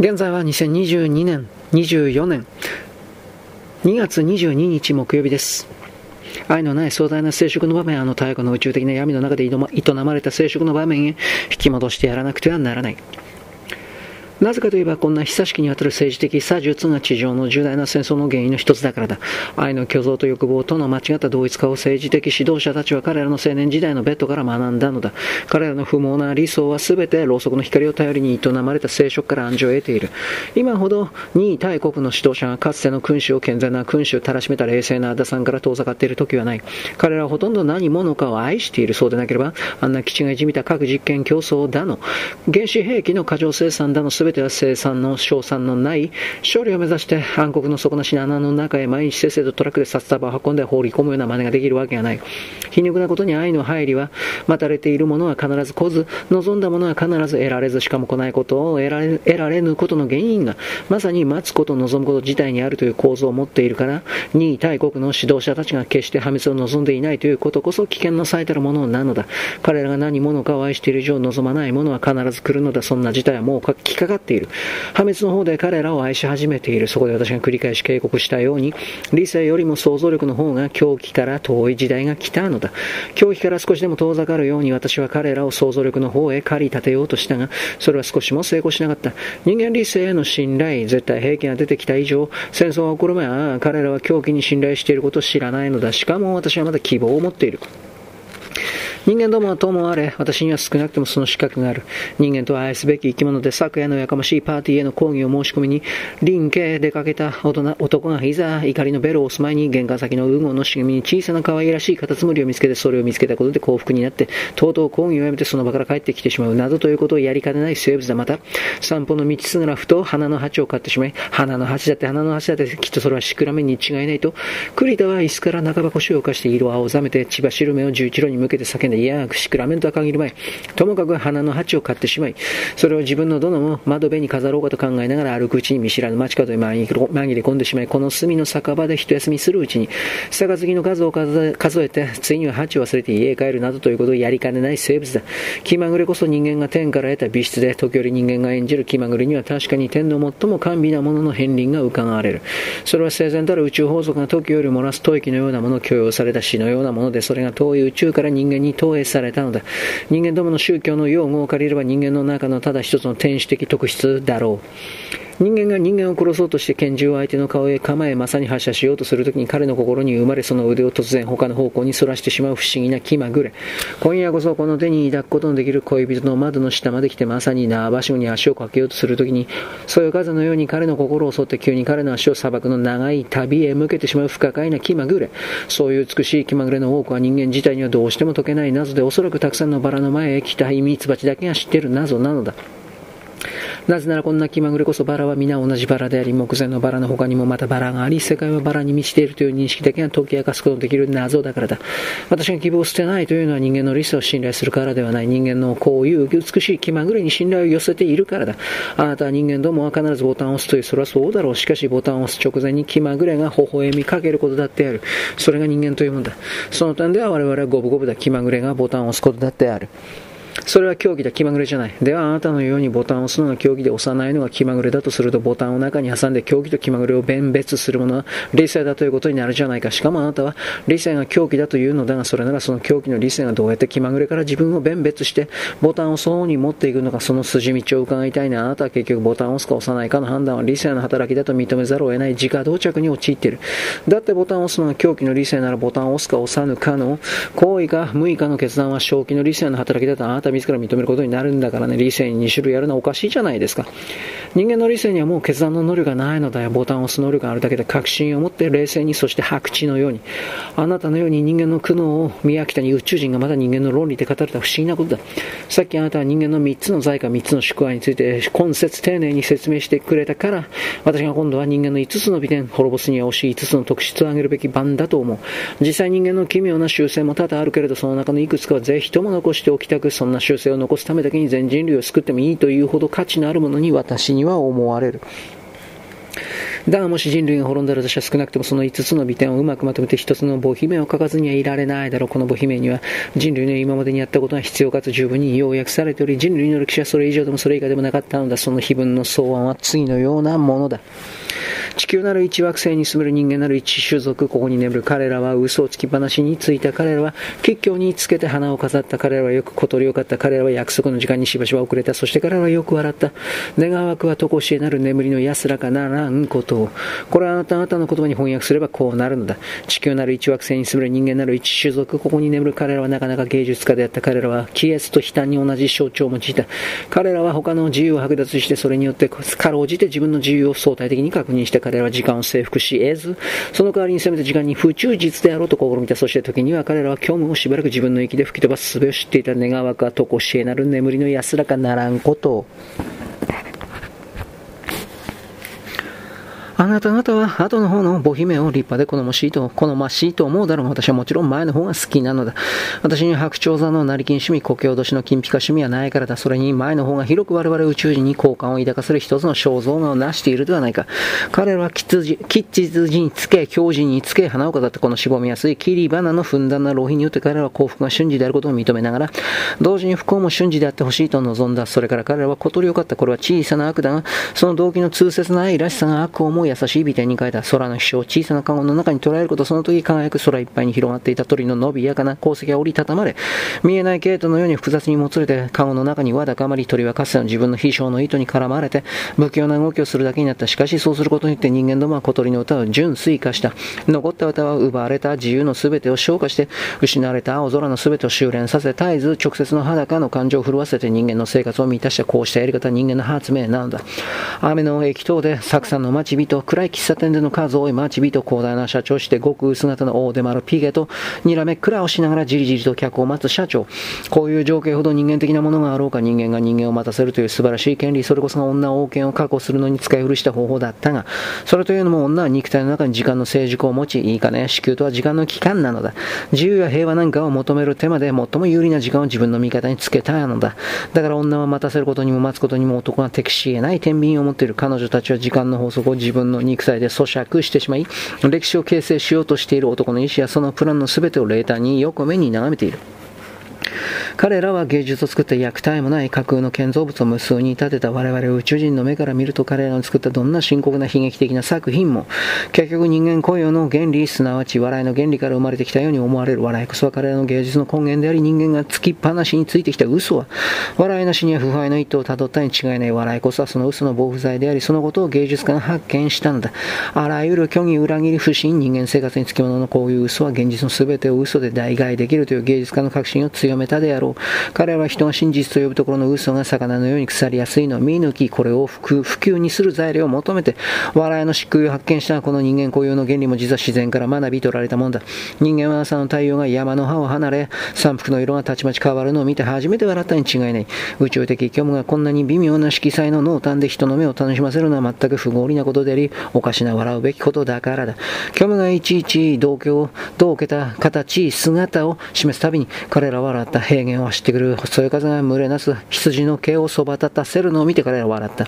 現在は2022年、24年、2月22日木曜日です。愛のない壮大な生殖の場面、あの太古の宇宙的な闇の中で営まれた生殖の場面へ引き戻してやらなくてはならない。なぜかといえばこんな久しきにわたる政治的差術が地上の重大な戦争の原因の一つだからだ。愛の虚像と欲望との間違った同一化を政治的指導者たちは彼らの青年時代のベッドから学んだのだ。彼らの不毛な理想は全てろうそくの光を頼りに営まれた聖職から暗示を得ている。今ほど2位大国の指導者がかつての君主を健全な君主をたらしめた冷静な打さんから遠ざかっている時はない。彼らはほとんど何者かを愛している。そうでなければ、あんな基地がいじみた核実験競争だの、原子兵器の過剰生産だの全ては生産の賞賛のない勝利を目指して暗黒の底なしの穴の中へ毎日せっせとトラックで札束を運んで放り込むような真似ができるわけがない。皮肉なことに愛の入りは待たれているものは必ず来ず、望んだものは必ず得られず、しかも来ないことを得られ得られぬことの原因がまさに待つこと望むこと自体にあるという構造を持っているから、2位大国の指導者たちが決して破滅を望んでいないということこそ危険の最たるものなのだ。彼らが何者かを愛している以上望まないものは必ず来るのだ。そんな事態はもう来かかっている。破滅の方で彼らを愛し始めている。そこで私が繰り返し警告したように、理性よりも想像力の方が狂気から遠い時代が来たのだ。狂気から少しでも遠ざかるように私は彼らを想像力の方へ駆り立てようとしたが、それは少しも成功しなかった。人間理性への信頼、絶対兵器が出てきた以上、戦争が起こる前は彼らは狂気に信頼していることを知らないのだ。しかも私はまだ希望を持っている。人間どもはともあれ、私には少なくともその資格がある。人間とは愛すべき生き物で、昨夜のやかましいパーティーへの抗議を申し込みに、林家へ出かけた大人男がいざ怒りのベルを押す前に、玄関先のウゴの茂みに小さな可愛らしいカタツムリを見つけて、それを見つけたことで幸福になって、とうとう抗議をやめてその場から帰ってきてしまう、などということをやりかねない生物だ。また、散歩の道すがらふと花の鉢を買ってしまい、花の鉢だって花の鉢だってきっとそれはシクラメンに違いないと、栗田は椅子から半ば腰を浮かして色を青ざめて、千葉白目を十一路に向けて叫んで、いや、シクラメンメントは限るまい。ともかく花の鉢を買ってしまい、それを自分のどのも窓辺に飾ろうかと考えながら歩くうちに見知らぬ街角に紛れ込んでしまい、この隅の酒場で一休みするうちに、杯の数を数えて、ついには鉢を忘れて家へ帰るなどということをやりかねない生物だ。気まぐれこそ人間が天から得た美質で、時折人間が演じる気まぐれには確かに天の最も甘美なものの片鱗が伺われる。それは生前たる宇宙法則が時より漏らす吐息のようなものを許容された死のようなもので、それが遠い宇宙から人間に投影されたのだ。人間どもの宗教の用語を借りれば人間の中のただ一つの天使的特質だろう。人間が人間を殺そうとして拳銃を相手の顔へ構えまさに発射しようとするときに彼の心に生まれその腕を突然他の方向に反らしてしまう不思議な気まぐれ。今夜こそこの手に抱くことのできる恋人の窓の下まで来てまさに縄ばしごに足をかけようとするときに、そよ風のように彼の心を襲って急に彼の足を砂漠の長い旅へ向けてしまう不可解な気まぐれ。そういう美しい気まぐれの多くは人間自体にはどうしても解けな。い謎でおそらくたくさんのバラの前へ来たミツバチだけが知っている謎な。のだ。なぜならこんな気まぐれこそバラは皆同じバラであり、目前のバラの他にもまたバラがあり、世界はバラに満ちているという認識だけが解き明かすことのできる謎だからだ。私が希望を捨てないというのは人間の理性を信頼するからではない。人間のこういう美しい気まぐれに信頼を寄せているからだ。あなたは人間どもは必ずボタンを押すという、それはそうだろう。しかしボタンを押す直前に気まぐれが微笑みかけることだってある。それが人間というものだ。その点では我々は五分五分だ。気まぐれがボタンを押すことだってある。それは競技だ、気まぐれじゃない。では、あなたのようにボタンを押すのが競技で押さないのが気まぐれだとすると、ボタンを中に挟んで競技と気まぐれを弁別するものは理性だということになるじゃないか。しかもあなたは理性が狂気だというのだが、それならその狂気の理性がどうやって気まぐれから自分を弁別して、ボタンをそのに持っていくのか、その筋道を伺いたいな。あなたは結局ボタンを押すか押さないかの判断は理性の働きだと認めざるを得ない自家同着に陥っている。だってボタンを押すのが狂気の理性ならボタンを押すか押さぬかの行為か無意かの決断は正気の理性の働きだとあなたた自ら認めることになるんだからね、理性に2種類やるのはおかしいじゃないですか。人間の理性にはもう決断の能力がないのだよ。ボタンを押す能力があるだけで確信を持って冷静に、そして白痴のように。あなたのように人間の苦悩を見飽きたに宇宙人がまだ人間の論理で語れた不思議なことだ。さっきあなたは人間の3つの財貨、3つの宿愛について今節丁寧に説明してくれたから、私が今度は人間の5つの美点、滅ぼすには惜しい5つの特質を上げるべき番だと思う。実際人間の奇妙な習性も多々あるけれど、その中のいくつかはぜひとも残しておきたく、そんな習性を残すためだけに全人類を救ってもいいというほど価値のあるものに私には思われる。だがもし人類が滅んだら私は少なくともその5つの美点をうまくまとめて1つの母姫を書かずにはいられないだろう。この母姫には人類の今までにやったことが必要かつ十分に要約されており、人類の歴史はそれ以上でもそれ以下でもなかったのだ。その碑文の草案は次のようなものだ。地球なる一惑星に住める人間なる一種族、ここに眠る彼らは嘘をつき話についた彼らは、結局につけて花を飾った彼らはよく小鳥を買った彼らは約束の時間にしばしば遅れた。そして彼らはよく笑った。願わくはとこしえなる眠りの安らかならんことを。これはあなた方の言葉に翻訳すればこうなるのだ。地球なる一惑星に住める人間なる一種族、ここに眠る彼らはなかなか芸術家であった彼らは、キエスと悲嘆に同じ象徴を用いた。彼らは他の自由を剥奪してそれによってかろうじて自分の自由を相対的に確認して彼彼らは時間を征服し得ず、その代わりにせめて時間に不忠実であろうと試みた。そして時には彼らは虚無をしばらく自分の息で吹き飛ばす術を知っていた願わくはとこしえなる眠りの安らかならんことを。あなた方は後の方の母姫を立派で好ましいと、好ましいと思うだろう。私はもちろん前の方が好きなのだ。私に白鳥座の成金趣味、故郷年の金ピカ趣味はないからだ。それに前の方が広く我々宇宙人に好感を抱かせる一つの肖像画を成しているではないか。彼らは吉筋、吉筋につけ、強靭につけ、花を飾ったこのしぼみやすい切り花のふんだんな浪費によって彼らは幸福が瞬時であることを認めながら、同時に不幸も瞬時であってほしいと望んだ。それから彼らは小鳥を飼った。これは小さな悪だが、その動機の痛切な愛らしさが悪を思い優しい美点に変えた空の飛翔、小さなカゴの中に捉えること、その時輝く空いっぱいに広がっていた鳥の伸びやかな鉱石が折りたたまれ、見えない毛糸のように複雑にもつれて、カゴの中にわだかまり、鳥はかつての自分の飛翔の糸に絡まれて、不器用な動きをするだけになった。しかし、そうすることによって人間どもは小鳥の歌を純粋化した。残った歌は奪われた自由の全てを消化して、失われた青空の全てを修練させ、絶えず直接の裸の感情を震わせて人間の生活を満たしたこうしたやり方は人間の発明なのだ。雨の液等で、サクさんの待ち人、暗い喫茶店での数多い待ち人、広大な社長して、極姿の大手丸ピゲと、にらめっくらをしながらじりじりと客を待つ社長。こういう情景ほど人間的なものがあろうか、人間が人間を待たせるという素晴らしい権利、それこそが女王権を確保するのに使い古した方法だったが、それというのも女は肉体の中に時間の成熟を持ち、いいかね、子宮とは時間の期間なのだ。自由や平和なんかを求める手まで最も有利な時間を自分の味方につけたのだ。だから女は待たせることにも待つことにも男が適し得ない天秤を持っている彼女たちは時間の法則を自分のの肉体で咀嚼してしまい、歴史を形成しようとしている男の意思やそのプランの全てを冷淡によく目に眺めている。彼らは芸術を作った虐待もない架空の建造物を無数に建てた我々宇宙人の目から見ると彼らの作ったどんな深刻な悲劇的な作品も結局人間雇用の原理すなわち笑いの原理から生まれてきたように思われる笑いこそは彼らの芸術の根源であり人間がつきっぱなしについてきた嘘は笑いなしには腐敗の一途をたどったに違いない笑いこそはその嘘の防腐剤でありそのことを芸術家が発見したのだ。あらゆる虚偽裏切り不信人間生活につきもののこういう嘘は現実の全てを嘘で代替できるという芸術家の確信を強めたであろう。彼らは人が真実と呼ぶところの嘘が魚のように腐りやすいのを見抜き、これを普及にする材料を求めて、笑いの漆喰を発見したこの人間固有の原理も実は自然から学び取られたもんだ。人間は朝の太陽が山の葉を離れ、山腹の色がたちまち変わるのを見て初めて笑ったに違いない。宇宙的虚無がこんなに微妙な色彩の濃淡で人の目を楽しませるのは全く不合理なことであり、おかしな笑うべきことだからだ。虚無がいちいち同居を、同けた形、姿を示すたびに、彼らは笑った平原を走ってくる細い風が群れなす羊の毛をそば立たせるのを見て彼らは笑った。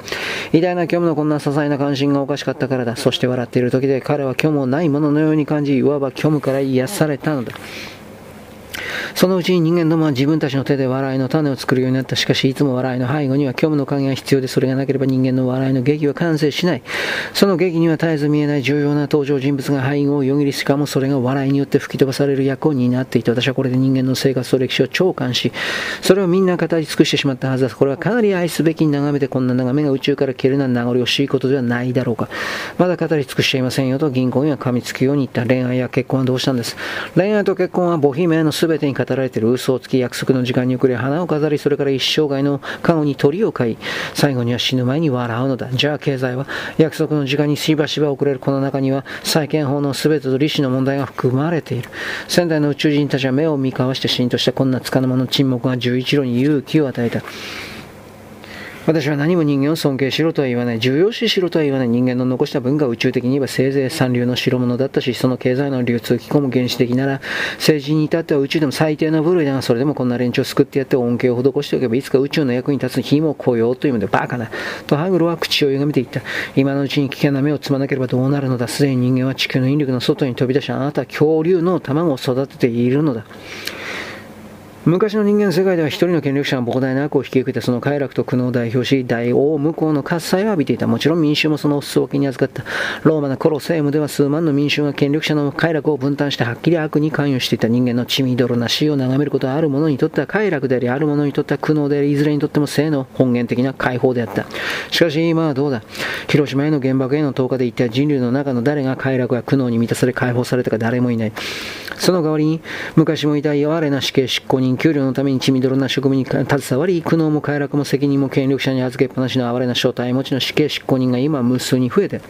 偉大な虚無のこんな些細な関心がおかしかったからだ。そして笑っている時で彼は虚無をないもののように感じ、いわば虚無から癒されたのだ。そのうちに人間どもは自分たちの手で笑いの種を作るようになった。しかし、いつも笑いの背後には虚無の影が必要で、それがなければ人間の笑いの劇は完成しない。その劇には絶えず見えない重要な登場人物が背後をよぎり、しかもそれが笑いによって吹き飛ばされる役を担っていて、私はこれで人間の生活と歴史を長官し、それをみんな語り尽くしてしまったはずだ。これはかなり愛すべき眺めて、こんな眺めが宇宙から消えるな名残惜しいことではないだろうか。まだ語り尽くしていませんよと銀行には噛みつくように言った恋愛や結婚はどうしたんです。恋愛と結婚は母姫の全てに語られている嘘をつき約束の時間に遅れ花を飾りそれから一生涯のカゴに鳥を飼い最後には死ぬ前に笑うのだ。じゃあ経済は約束の時間にしばしば遅れるこの中には債権法の全てと利子の問題が含まれている。仙台の宇宙人たちは目を見交わして死んとしたこんな束の間の沈黙が十一路に勇気を与えた。私は何も人間を尊敬しろとは言わない、重要視しろとは言わない人間の残した文化は宇宙的に言えばせいぜい三流の代物だったし、その経済の流通をき込む原始的なら、政治に至っては宇宙でも最低な部類だが、それでもこんな連中を救ってやって恩恵を施しておけば、いつか宇宙の役に立つ日も来ようというので、バカな。とハグロは口を歪めていった。今のうちに危険な目をつまなければどうなるのだ。すでに人間は地球の引力の外に飛び出し、あなたは恐竜の卵を育てているのだ。昔の人間の世界では一人の権力者が膨大な悪を引き受けてその快楽と苦悩を代表し大王向こうの喝采を浴びていたもちろん民衆もその裾分けに預かった。ローマのコロセームでは数万の民衆が権力者の快楽を分担してはっきり悪に関与していた人間の血みどろな死を眺めることはある者にとっては快楽でありある者にとっては苦悩でありいずれにとっても性の本源的な解放であった。しかし今はどうだ？広島への原爆への投下で一体人類の中の誰が快楽や苦悩に満たされ解放されたか誰もいない。その代わりに昔もいた哀れな死刑執行人給料のために血みどろな職務に携わり苦悩も快楽も責任も権力者に預けっぱなしの哀れな正体持ちの死刑執行人が今無数に増えて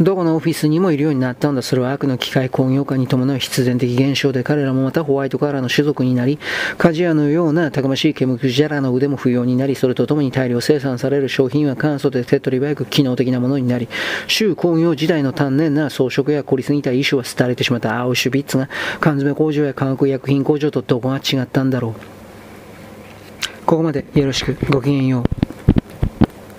どこのオフィスにもいるようになったんだ。それは悪の機械工業化に伴う必然的現象で、彼らもまたホワイトカラーの種族になり、鍛冶屋のようなたくましいケムクジャラの腕も不要になり、それとともに大量生産される商品は簡素で手っ取り早く機能的なものになり、州工業時代の丹念な装飾や凝りすぎた衣装は廃れてしまったアウシュビッツが缶詰工場や化学薬品工場とどこが違ったんだろう。ここまでよろしく。ごきげんよう。